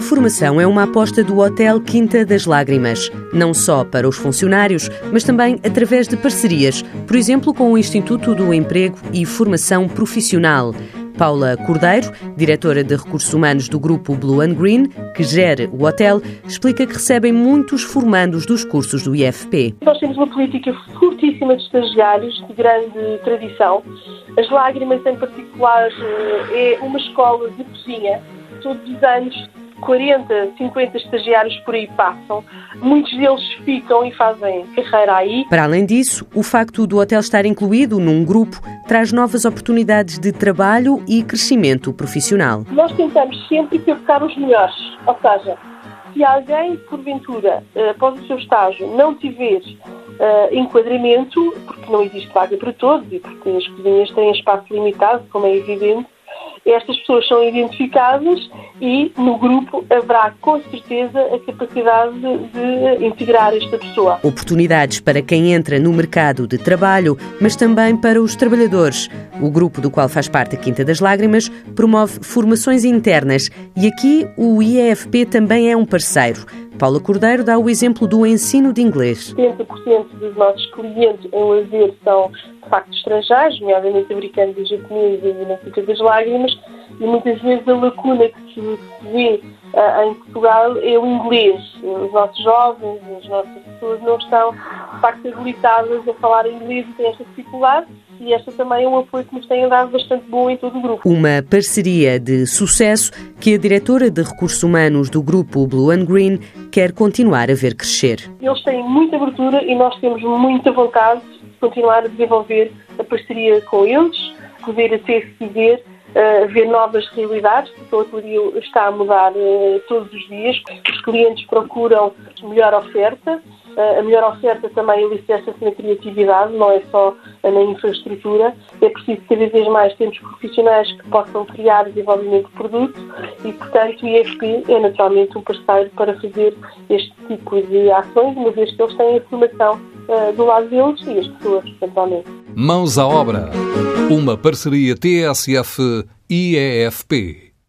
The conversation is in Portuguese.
A formação é uma aposta do Hotel Quinta das Lágrimas, não só para os funcionários, mas também através de parcerias, por exemplo, com o Instituto do Emprego e Formação Profissional. Paula Cordeiro, diretora de recursos humanos do grupo Blue and Green, que gere o hotel, explica que recebem muitos formandos dos cursos do IFP. Nós temos uma política fortíssima de estagiários, de grande tradição. As Lágrimas, em particular, eh, é uma escola de cozinha. Todos os anos 40, 50 estagiários por aí passam. Muitos deles ficam e fazem carreira aí. Para além disso, o facto do hotel estar incluído num grupo traz novas oportunidades de trabalho e crescimento profissional. Nós tentamos sempre captar os melhores, ou seja, se alguém, porventura, eh, após o seu estágio, não tiver uh, enquadramento, porque não existe vaga para todos e porque as cozinhas têm espaço limitado, como é evidente, estas pessoas são identificadas e no grupo haverá com certeza a capacidade de, de, integrar esta pessoa. Oportunidades para quem entra no mercado de trabalho, mas também para os trabalhadores. O grupo do qual faz parte a Quinta das Lágrimas promove formações internas e aqui o IEFP também é um parceiro. Paula Cordeiro dá o exemplo do ensino de inglês. 70% dos nossos clientes em lazer são, de facto, estrangeiros, nomeadamente americanos e japoneses e na Quinta das Lágrimas, e muitas vezes a lacuna que se vê uh, em Portugal é o inglês. Os nossos jovens, as nossas pessoas não estão, facto, habilitadas a falar inglês e têm esta dificuldade e esta também é um apoio que nos tem dado bastante bom em todo o grupo. Uma parceria de sucesso que a diretora de recursos humanos do grupo Blue and Green quer continuar a ver crescer. Eles têm muita abertura e nós temos muita vontade de continuar a desenvolver a parceria com eles, poder até se ver Uh, ver novas realidades, porque a hotelaria está a mudar uh, todos os dias. Os clientes procuram melhor oferta, a melhor oferta também alicerça-se na criatividade, não é só na infraestrutura. É preciso cada vez mais termos profissionais que possam criar desenvolvimento de produto e, portanto, o IFP é naturalmente um parceiro para fazer este tipo de ações, uma vez que eles têm a formação uh, do lado deles e as pessoas, eventualmente. Mãos à obra. Uma parceria TSF-IEFP.